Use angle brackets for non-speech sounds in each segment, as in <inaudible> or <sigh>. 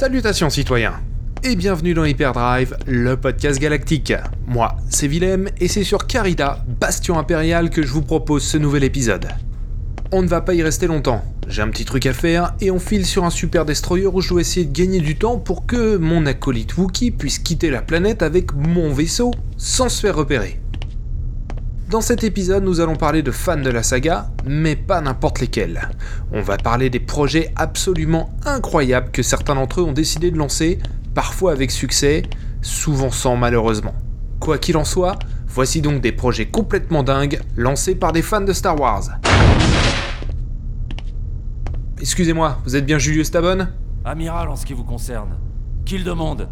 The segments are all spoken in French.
Salutations citoyens et bienvenue dans Hyperdrive, le podcast galactique. Moi, c'est Willem et c'est sur Carida, bastion impérial, que je vous propose ce nouvel épisode. On ne va pas y rester longtemps, j'ai un petit truc à faire et on file sur un super destroyer où je dois essayer de gagner du temps pour que mon acolyte Wookie puisse quitter la planète avec mon vaisseau sans se faire repérer. Dans cet épisode, nous allons parler de fans de la saga, mais pas n'importe lesquels. On va parler des projets absolument incroyables que certains d'entre eux ont décidé de lancer, parfois avec succès, souvent sans malheureusement. Quoi qu'il en soit, voici donc des projets complètement dingues lancés par des fans de Star Wars. Excusez-moi, vous êtes bien Julius Tabon Amiral en ce qui vous concerne. Qui le demande?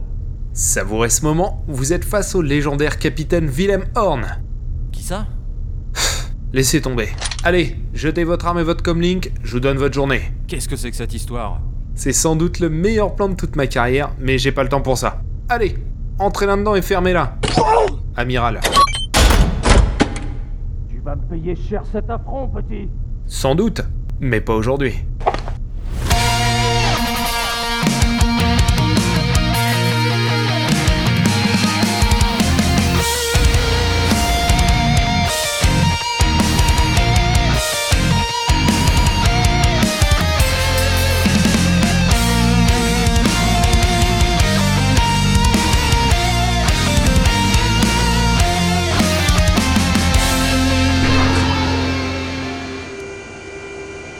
Savourez ce moment, vous êtes face au légendaire capitaine Willem Horn. Qui ça? <sighs> Laissez tomber. Allez, jetez votre arme et votre comlink, je vous donne votre journée. Qu'est-ce que c'est que cette histoire? C'est sans doute le meilleur plan de toute ma carrière, mais j'ai pas le temps pour ça. Allez, entrez là-dedans et fermez-la. Amiral. Tu vas me payer cher cet affront, petit Sans doute, mais pas aujourd'hui.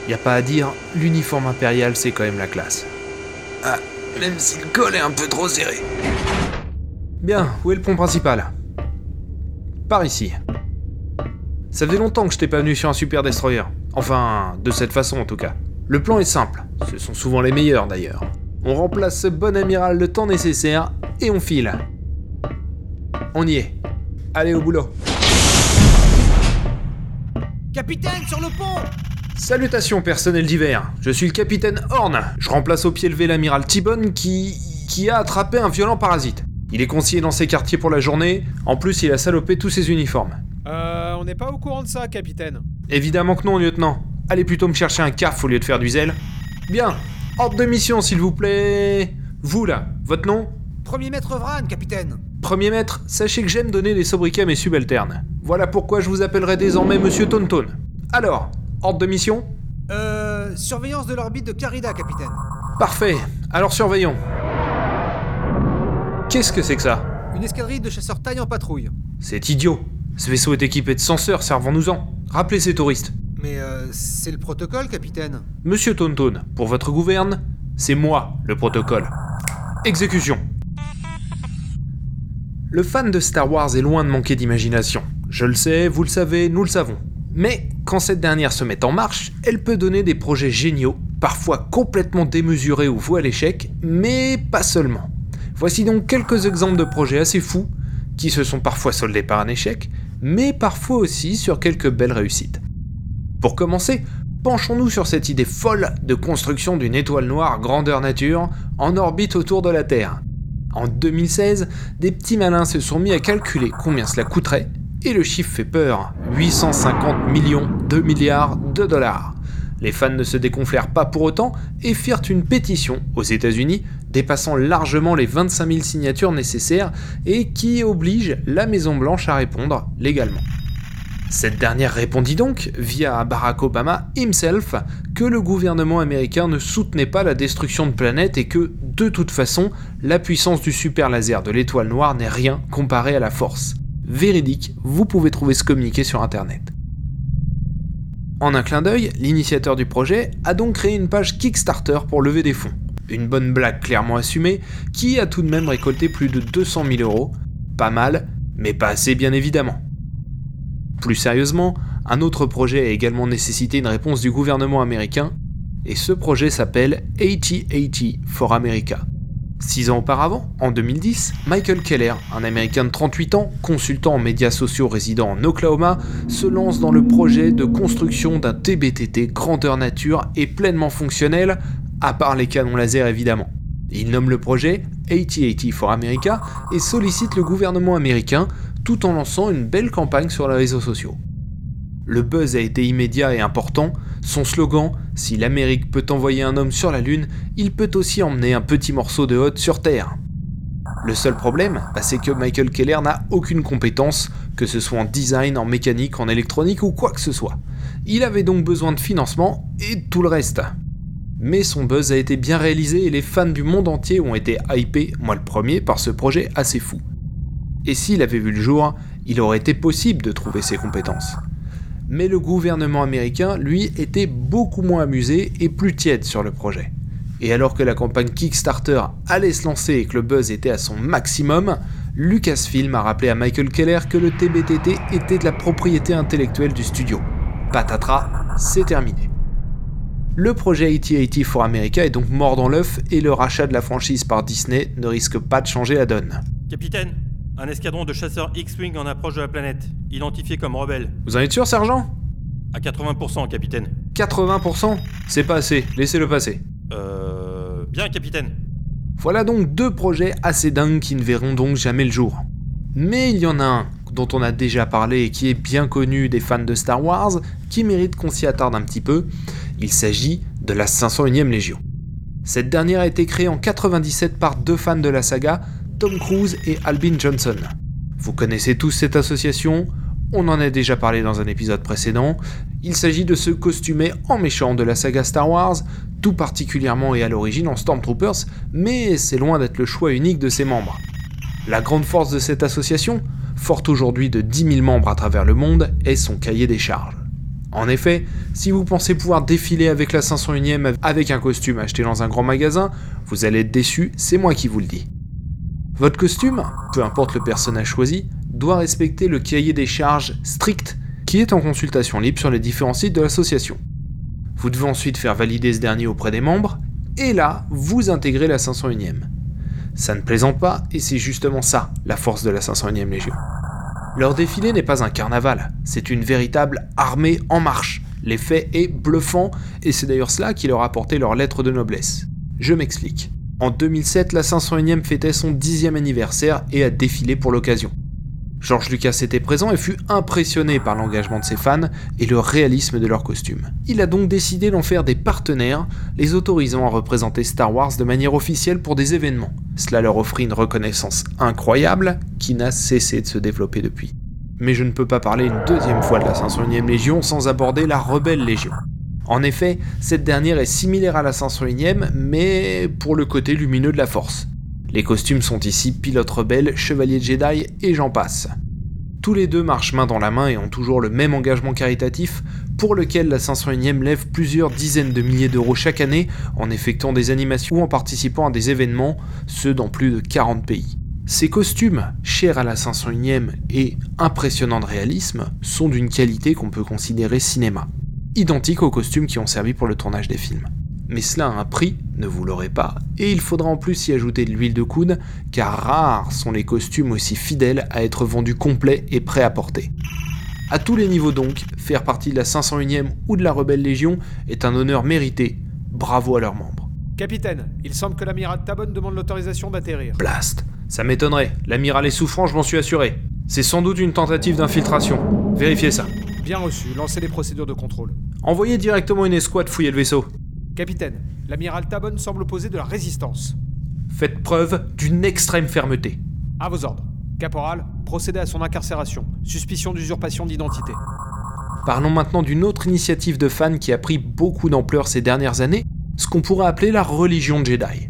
Y a pas à dire, l'uniforme impérial c'est quand même la classe. Ah, même si le col est un peu trop serré. Bien, où est le pont principal? Par ici. Ça faisait longtemps que je t'ai pas venu sur un super destroyer. Enfin, de cette façon en tout cas. Le plan est simple, ce sont souvent les meilleurs d'ailleurs. On remplace ce bon amiral le temps nécessaire et on file. On y est. Allez au boulot. Capitaine, sur le pont Salutations personnel divers, je suis le capitaine Horn. Je remplace au pied levé l'amiral T-Bone qui... qui a attrapé un violent parasite. Il est conseillé dans ses quartiers pour la journée, en plus il a salopé tous ses uniformes. Euh, on n'est pas au courant de ça, capitaine. Évidemment que non, lieutenant. Allez plutôt me chercher un caf au lieu de faire du zèle. Bien, ordre de mission s'il vous plaît. Vous là, votre nom? Premier maître Vran, capitaine. Premier maître, sachez que j'aime donner des sobriquets à mes subalternes. Voilà pourquoi je vous appellerai désormais Monsieur Tonton. Alors, ordre de mission Euh, surveillance de l'orbite de Carida, capitaine. Parfait, alors surveillons. Qu'est-ce que c'est que ça Une escadrille de chasseurs taille en patrouille. C'est idiot. Ce vaisseau est équipé de senseurs, servons-nous-en. Rappelez ces touristes. Mais euh, c'est le protocole, capitaine. Monsieur Tonton, pour votre gouverne, c'est moi le protocole. Exécution. Le fan de Star Wars est loin de manquer d'imagination. Je le sais, vous le savez, nous le savons. Mais quand cette dernière se met en marche, elle peut donner des projets géniaux, parfois complètement démesurés ou voués à l'échec, mais pas seulement. Voici donc quelques exemples de projets assez fous, qui se sont parfois soldés par un échec, mais parfois aussi sur quelques belles réussites. Pour commencer, penchons-nous sur cette idée folle de construction d'une étoile noire grandeur nature en orbite autour de la Terre. En 2016, des petits malins se sont mis à calculer combien cela coûterait, et le chiffre fait peur 850 millions de milliards de dollars. Les fans ne se déconflèrent pas pour autant et firent une pétition aux États-Unis dépassant largement les 25 000 signatures nécessaires et qui oblige la Maison-Blanche à répondre légalement. Cette dernière répondit donc, via Barack Obama himself, que le gouvernement américain ne soutenait pas la destruction de planètes et que, de toute façon, la puissance du super laser de l'étoile noire n'est rien comparé à la force. Véridique, vous pouvez trouver ce communiqué sur internet. En un clin d'œil, l'initiateur du projet a donc créé une page Kickstarter pour lever des fonds. Une bonne blague clairement assumée, qui a tout de même récolté plus de 200 000 euros. Pas mal, mais pas assez bien évidemment. Plus sérieusement, un autre projet a également nécessité une réponse du gouvernement américain, et ce projet s'appelle AT-AT for America. Six ans auparavant, en 2010, Michael Keller, un Américain de 38 ans, consultant en médias sociaux résidant en Oklahoma, se lance dans le projet de construction d'un TBTT grandeur nature et pleinement fonctionnel, à part les canons laser évidemment. Il nomme le projet AT-AT for America et sollicite le gouvernement américain tout en lançant une belle campagne sur les réseaux sociaux. Le buzz a été immédiat et important, Son slogan, si l'Amérique peut envoyer un homme sur la Lune, il peut aussi emmener un petit morceau de hôte sur Terre. Le seul problème, bah, c'est que Michael Keller n'a aucune compétence, que ce soit en design, en mécanique, en électronique ou quoi que ce soit. Il avait donc besoin de financement et tout le reste. Mais son buzz a été bien réalisé et les fans du monde entier ont été hypés, moi le premier, par ce projet assez fou. Et s'il avait vu le jour, il aurait été possible de trouver ses compétences. Mais le gouvernement américain, lui, était beaucoup moins amusé et plus tiède sur le projet. Et alors que la campagne Kickstarter allait se lancer et que le buzz était à son maximum, Lucasfilm a rappelé à Michael Keller que le TBTT était de la propriété intellectuelle du studio. Patatras, c'est terminé. Le projet AT-AT for America est donc mort dans l'œuf et le rachat de la franchise par Disney ne risque pas de changer la donne. Capitaine, un escadron de chasseurs X-Wing en approche de la planète, identifié comme rebelle. Vous en êtes sûr, sergent? À 80%, capitaine. 80% C'est pas assez, laissez-le passer. Euh. Bien, capitaine. Voilà donc deux projets assez dingues qui ne verront donc jamais le jour. Mais il y en a un dont on a déjà parlé et qui est bien connu des fans de Star Wars, qui mérite qu'on s'y attarde un petit peu. Il s'agit de la 501e Légion. Cette dernière a été créée en 97 par deux fans de la saga, Tom Cruise et Albin Johnson. Vous connaissez tous cette association, on en a déjà parlé dans un épisode précédent. Il s'agit de ce costumé en méchant de la saga Star Wars, tout particulièrement et à l'origine en Stormtroopers, mais c'est loin d'être le choix unique de ses membres. La grande force de cette association, forte aujourd'hui de 10 000 membres à travers le monde, est son cahier des charges. En effet, si vous pensez pouvoir défiler avec la 501ème avec un costume acheté dans un grand magasin, vous allez être déçu, c'est moi qui vous le dis. Votre costume, peu importe le personnage choisi, doit respecter le cahier des charges strict qui est en consultation libre sur les différents sites de l'association. Vous devez ensuite faire valider ce dernier auprès des membres, et là, vous intégrez la 501ème. Ça ne plaisante pas, et c'est justement ça, la force de la 501ème Légion. Leur défilé n'est pas un carnaval, c'est une véritable armée en marche. L'effet est bluffant, et c'est d'ailleurs cela qui leur a apporté leur lettre de noblesse. Je m'explique. En 2007, la 501ème fêtait son dixième anniversaire et a défilé pour l'occasion. George Lucas était présent et fut impressionné par l'engagement de ses fans et le réalisme de leurs costumes. Il a donc décidé d'en faire des partenaires, les autorisant à représenter Star Wars de manière officielle pour des événements. Cela leur offrit une reconnaissance incroyable qui n'a cessé de se développer depuis. Mais je ne peux pas parler une deuxième fois de la 501ème Légion sans aborder la Rebelle Légion. En effet, cette dernière est similaire à la 501ème, mais pour le côté lumineux de la Force. Les costumes sont ici pilote rebelle, chevalier Jedi et j'en passe. Tous les deux marchent main dans la main et ont toujours le même engagement caritatif pour lequel la 501ème lève plusieurs dizaines de milliers d'euros chaque année en effectuant des animations ou en participant à des événements, ceux dans plus de 40 pays. Ces costumes, chers à la 501ème et impressionnants de réalisme, sont d'une qualité qu'on peut considérer cinéma, identiques aux costumes qui ont servi pour le tournage des films mais cela a un prix, ne vous l'aurez pas, et il faudra en plus y ajouter de l'huile de coude, car rares sont les costumes aussi fidèles à être vendus complets et prêts à porter. À tous les niveaux donc, faire partie de la 501ème ou de la Rebelle Légion est un honneur mérité. Bravo à leurs membres. Capitaine, il semble que l'amiral Tabon demande l'autorisation d'atterrir. Blast. Ça m'étonnerait, l'amiral est souffrant, je m'en suis assuré. C'est sans doute une tentative d'infiltration. Vérifiez ça. Bien reçu, lancez les procédures de contrôle. Envoyez directement une escouade fouiller le vaisseau. Capitaine, l'amiral Tabon semble opposer de la résistance. Faites preuve d'une extrême fermeté. À vos ordres. Caporal, procédez à son incarcération. Suspicion d'usurpation d'identité. Parlons maintenant d'une autre initiative de fans qui a pris beaucoup d'ampleur ces dernières années, ce qu'on pourrait appeler la religion Jedi.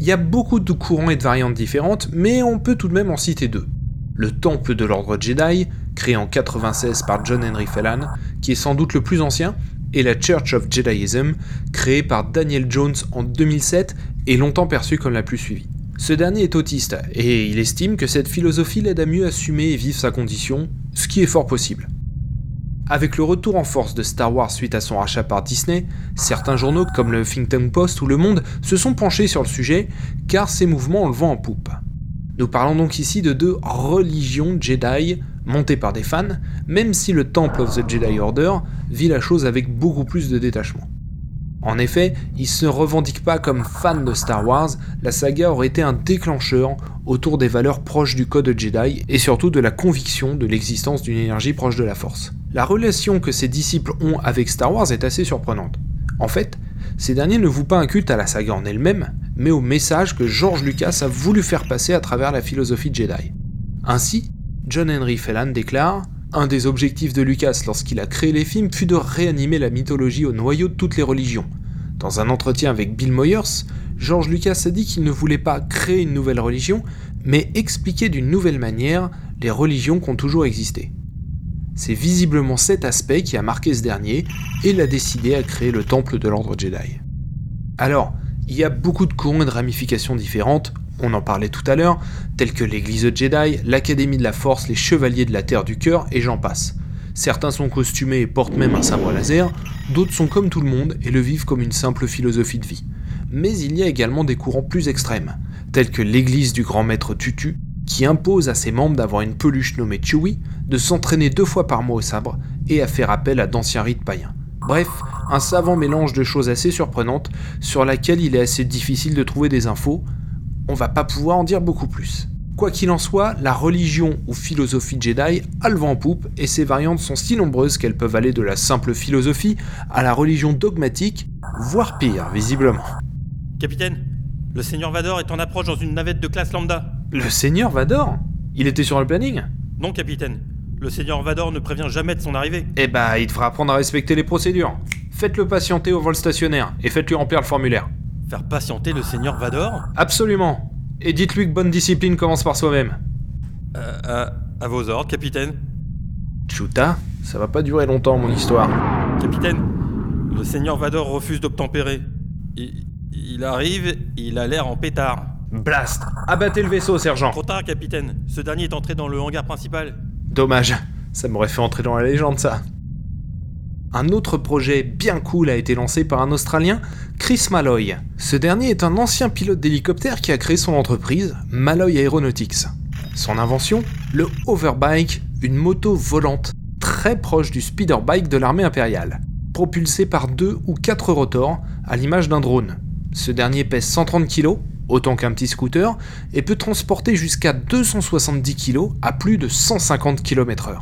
Il y a beaucoup de courants et de variantes différentes, mais on peut tout de même en citer deux. Le Temple de l'Ordre Jedi, créé en 96 par John Henry Fellan, qui est sans doute le plus ancien, et la Church of Jediism, créée par Daniel Jones en 2007 et longtemps perçue comme la plus suivie. Ce dernier est autiste, et il estime que cette philosophie l'aide à mieux assumer et vivre sa condition, ce qui est fort possible. Avec le retour en force de Star Wars suite à son rachat par Disney, certains journaux comme le Think Tank Post ou Le Monde se sont penchés sur le sujet, car ces mouvements le vent en poupe. Nous parlons donc ici de deux religions Jedi montées par des fans, même si le Temple of the Jedi Order vit la chose avec beaucoup plus de détachement. En effet, ils se revendiquent pas comme fans de Star Wars, la saga aurait été un déclencheur autour des valeurs proches du code Jedi et surtout de la conviction de l'existence d'une énergie proche de la Force. La relation que ses disciples ont avec Star Wars est assez surprenante. En fait, ces derniers ne vouent pas un culte à la saga en elle-même, mais au message que George Lucas a voulu faire passer à travers la philosophie Jedi. Ainsi, John Henry Phelan déclare Un des objectifs de Lucas lorsqu'il a créé les films fut de réanimer la mythologie au noyau de toutes les religions. Dans un entretien avec Bill Moyers, George Lucas a dit qu'il ne voulait pas créer une nouvelle religion, mais expliquer d'une nouvelle manière les religions qui ont toujours existé. C'est visiblement cet aspect qui a marqué ce dernier et l'a décidé à créer le temple de l'ordre Jedi. Alors, il y a beaucoup de courants et de ramifications différentes, on en parlait tout à l'heure, tels que l'église Jedi, l'Académie de la Force, les Chevaliers de la Terre du Cœur, et j'en passe. Certains sont costumés et portent même un sabre laser, d'autres sont comme tout le monde et le vivent comme une simple philosophie de vie. Mais il y a également des courants plus extrêmes, tels que l'église du grand maître Tutu, qui impose à ses membres d'avoir une peluche nommée Chewie, de s'entraîner deux fois par mois au sabre et à faire appel à d'anciens rites païens. Bref, un savant mélange de choses assez surprenantes sur laquelle il est assez difficile de trouver des infos, on va pas pouvoir en dire beaucoup plus. Quoi qu'il en soit, la religion ou philosophie Jedi a le vent en poupe et ses variantes sont si nombreuses qu'elles peuvent aller de la simple philosophie à la religion dogmatique, voire pire, visiblement. Capitaine, le Seigneur Vador est en approche dans une navette de classe lambda. Le Seigneur Vador? Il était sur le planning? Non, capitaine. Le Seigneur Vador ne prévient jamais de son arrivée. Eh bah, il devra apprendre à respecter les procédures. Faites-le patienter au vol stationnaire et faites-lui remplir le formulaire. Faire patienter le Seigneur Vador? Absolument. Et dites-lui que bonne discipline commence par soi-même. Euh, à, à vos ordres, capitaine. Chuta, ça va pas durer longtemps mon histoire. Capitaine, le Seigneur Vador refuse d'obtempérer. Il, il arrive, il a l'air en pétard. Blast Abattez le vaisseau, sergent Trop tard, capitaine. Ce dernier est entré dans le hangar principal. Dommage, ça m'aurait fait entrer dans la légende ça. Un autre projet bien cool a été lancé par un Australien, Chris Malloy. Ce dernier est un ancien pilote d'hélicoptère qui a créé son entreprise, Malloy Aeronautics. Son invention Le Overbike, une moto volante très proche du speederbike de l'armée impériale, propulsé par deux ou quatre rotors à l'image d'un drone. Ce dernier pèse 130 kg, autant qu'un petit scooter, et peut transporter jusqu'à 270 kg à plus de 150 km/h.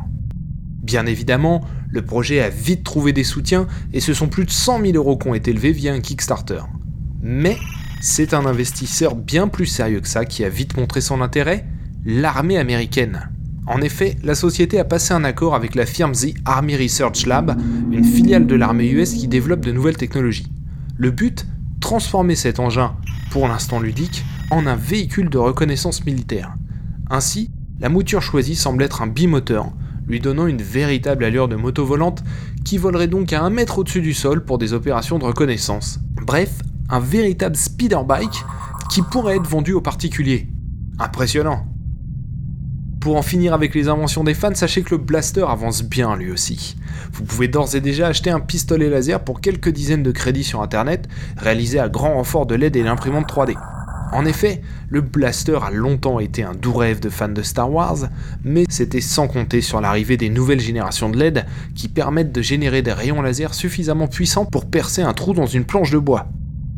Bien évidemment, le projet a vite trouvé des soutiens et ce sont plus de 100 000 euros qui ont été levés via un Kickstarter. Mais c'est un investisseur bien plus sérieux que ça qui a vite montré son intérêt, l'armée américaine. En effet, la société a passé un accord avec la firme The Army Research Lab, une filiale de l'armée US qui développe de nouvelles technologies. Le but Transformer cet engin, pour l'instant ludique, en un véhicule de reconnaissance militaire. Ainsi, la mouture choisie semble être un bimoteur, lui donnant une véritable allure de moto volante qui volerait donc à un mètre au-dessus du sol pour des opérations de reconnaissance. Bref, un véritable speederbike qui pourrait être vendu aux particuliers. Impressionnant. Pour en finir avec les inventions des fans, sachez que le blaster avance bien lui aussi. Vous pouvez d'ores et déjà acheter un pistolet laser pour quelques dizaines de crédits sur internet, réalisé à grand renfort de LED et l'imprimante 3D. En effet, le blaster a longtemps été un doux rêve de fans de Star Wars, mais c'était sans compter sur l'arrivée des nouvelles générations de LED qui permettent de générer des rayons laser suffisamment puissants pour percer un trou dans une planche de bois.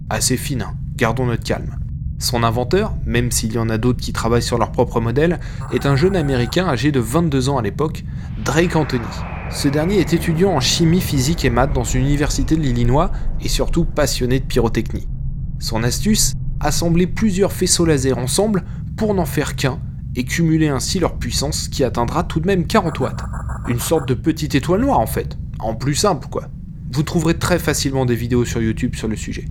Assez fine, hein. gardons notre calme. Son inventeur, même s'il y en a d'autres qui travaillent sur leur propre modèle, est un jeune américain âgé de 22 ans à l'époque, Drake Anthony. Ce dernier est étudiant en chimie, physique et maths dans une université de l'Illinois et surtout passionné de pyrotechnie. Son astuce Assembler plusieurs faisceaux laser ensemble pour n'en faire qu'un et cumuler ainsi leur puissance qui atteindra tout de même 40 watts. Une sorte de petite étoile noire en fait, en plus simple quoi. Vous trouverez très facilement des vidéos sur YouTube sur le sujet.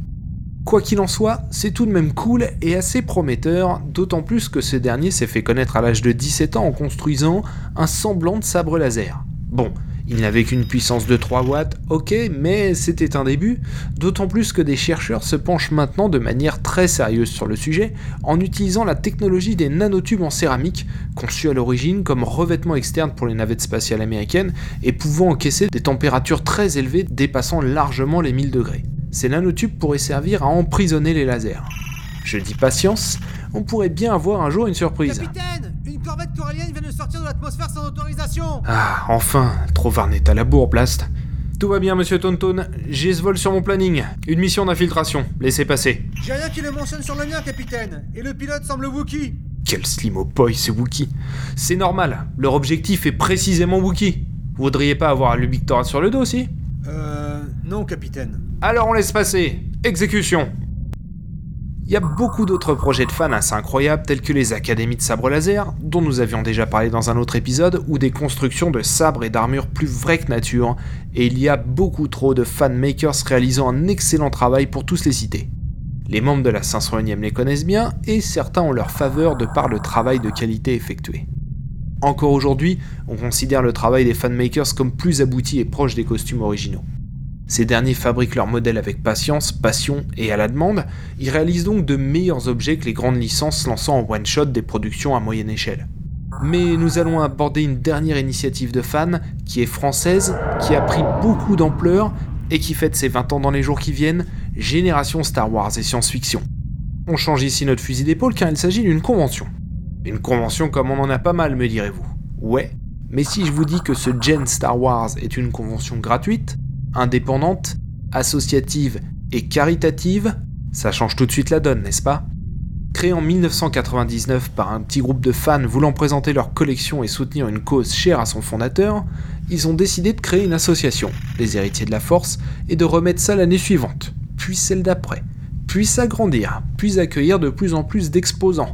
Quoi qu'il en soit, c'est tout de même cool et assez prometteur, d'autant plus que ce dernier s'est fait connaître à l'âge de 17 ans en construisant un semblant de sabre laser. Bon, il n'avait qu'une puissance de 3 watts, ok, mais c'était un début, d'autant plus que des chercheurs se penchent maintenant de manière très sérieuse sur le sujet en utilisant la technologie des nanotubes en céramique, conçus à l'origine comme revêtement externe pour les navettes spatiales américaines et pouvant encaisser des températures très élevées dépassant largement les 1000 degrés. Ces nanotubes pourraient servir à emprisonner les lasers. Je dis patience, on pourrait bien avoir un jour une surprise. Corvette corallienne vient de sortir de l'atmosphère sans autorisation Ah, enfin, trop varnet à la bourre, Blast. Tout va bien, monsieur Tonton. J'ai ce vol sur mon planning. Une mission d'infiltration. Laissez passer. J'ai rien qui le mentionne sur le mien, capitaine Et le pilote semble Wookie Quel slimo boy, ce Wookie. C'est normal, leur objectif est précisément Wookie. Vous voudriez pas avoir l'ubictorat sur le dos aussi Euh. Non, capitaine. Alors on laisse passer. Exécution. Il y a beaucoup d'autres projets de fans assez incroyables tels que les académies de sabre laser, dont nous avions déjà parlé dans un autre épisode, ou des constructions de sabres et d'armures plus vraies que nature, et il y a beaucoup trop de fan makers réalisant un excellent travail pour tous les citer. Les membres de la 501ème les connaissent bien, et certains ont leur faveur de par le travail de qualité effectué. Encore aujourd'hui, on considère le travail des fanmakers comme plus abouti et proche des costumes originaux. Ces derniers fabriquent leurs modèles avec patience, passion et à la demande, ils réalisent donc de meilleurs objets que les grandes licences lançant en one-shot des productions à moyenne échelle. Mais nous allons aborder une dernière initiative de fans qui est française, qui a pris beaucoup d'ampleur et qui fête ses 20 ans dans les jours qui viennent, Génération Star Wars et science-fiction. On change ici notre fusil d'épaule car il s'agit d'une convention. Une convention comme on en a pas mal, me direz-vous. Ouais, mais si je vous dis que ce Gen Star Wars est une convention gratuite, indépendante, associative et caritative, ça change tout de suite la donne, n'est-ce pas? Créé en 1999 par un petit groupe de fans voulant présenter leur collection et soutenir une cause chère à son fondateur, ils ont décidé de créer une association, les Héritiers de la Force, et de remettre ça l'année suivante, puis celle d'après, puis s'agrandir, puis accueillir de plus en plus d'exposants,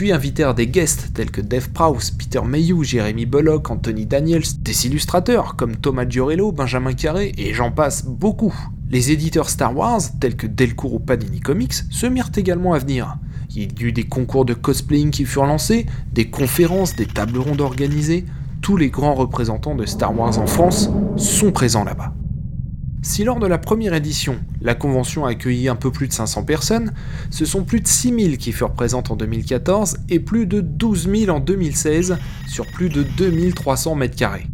puis invitèrent des guests tels que Dave Prowse, Peter Mayhew, Jeremy Bullock, Anthony Daniels, des illustrateurs comme Thomas Giorello, Benjamin Carré et j'en passe beaucoup. Les éditeurs Star Wars, tels que Delcourt ou Panini Comics, se mirent également à venir. Il y eut des concours de cosplaying qui furent lancés, des conférences, des tables rondes organisées. Tous les grands représentants de Star Wars en France sont présents là-bas. Si lors de la première édition, la convention a accueilli un peu plus de 500 personnes, ce sont plus de 6000 qui furent présentes en 2014 et plus de 12 000 en 2016 sur plus de 2300 mètres carrés.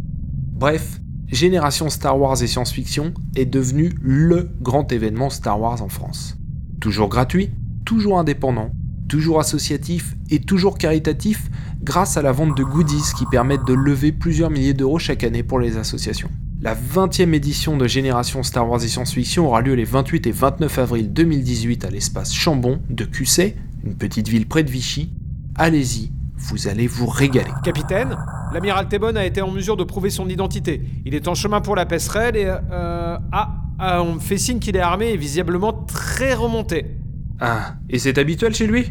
Bref, Génération Star Wars et science-fiction est devenu LE grand événement Star Wars en France. Toujours gratuit, toujours indépendant, toujours associatif et toujours caritatif grâce à la vente de goodies qui permettent de lever plusieurs milliers d'euros chaque année pour les associations. La 20e édition de Génération Star Wars et Science-Fiction aura lieu les 28 et 29 avril 2018 à l'espace Chambon de Cusset, une petite ville près de Vichy. Allez-y, vous allez vous régaler. Capitaine, l'amiral Thébon a été en mesure de prouver son identité. Il est en chemin pour la passerelle et... Euh, ah, ah, on me fait signe qu'il est armé et visiblement très remonté. Ah, et c'est habituel chez lui?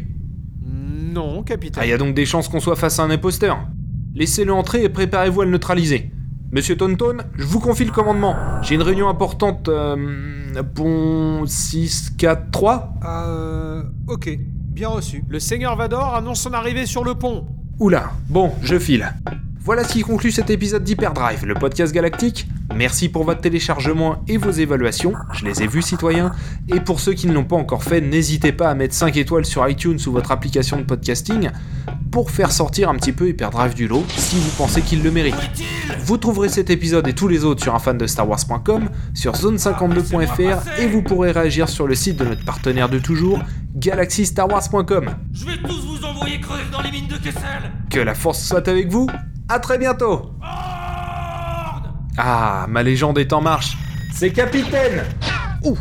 Non, capitaine. Ah, il y a donc des chances qu'on soit face à un imposteur. Laissez-le entrer et préparez-vous à le neutraliser. Monsieur Tonton, je vous confie le commandement. J'ai une réunion importante. Euh, bon. 6, 4, 3 Euh. Ok. Bien reçu. Le seigneur Vador annonce son arrivée sur le pont. Oula, bon, je file. Voilà ce qui conclut cet épisode d'Hyperdrive, le podcast galactique. Merci pour votre téléchargement et vos évaluations, je les ai vus citoyens. Et pour ceux qui ne l'ont pas encore fait, n'hésitez pas à mettre 5 étoiles sur iTunes ou votre application de podcasting pour faire sortir un petit peu Hyperdrive du lot si vous pensez qu'il le mérite. Vous trouverez cet épisode et tous les autres sur un fan de Star Wars.com, sur zone52.fr et vous pourrez réagir sur le site de notre partenaire de toujours, galaxystarwars.com. Je vais tous vous envoyer crever dans les mines de Kessel. Que la force soit avec vous, à très bientôt. Ah, ma légende est en marche. C'est Capitaine. Ouh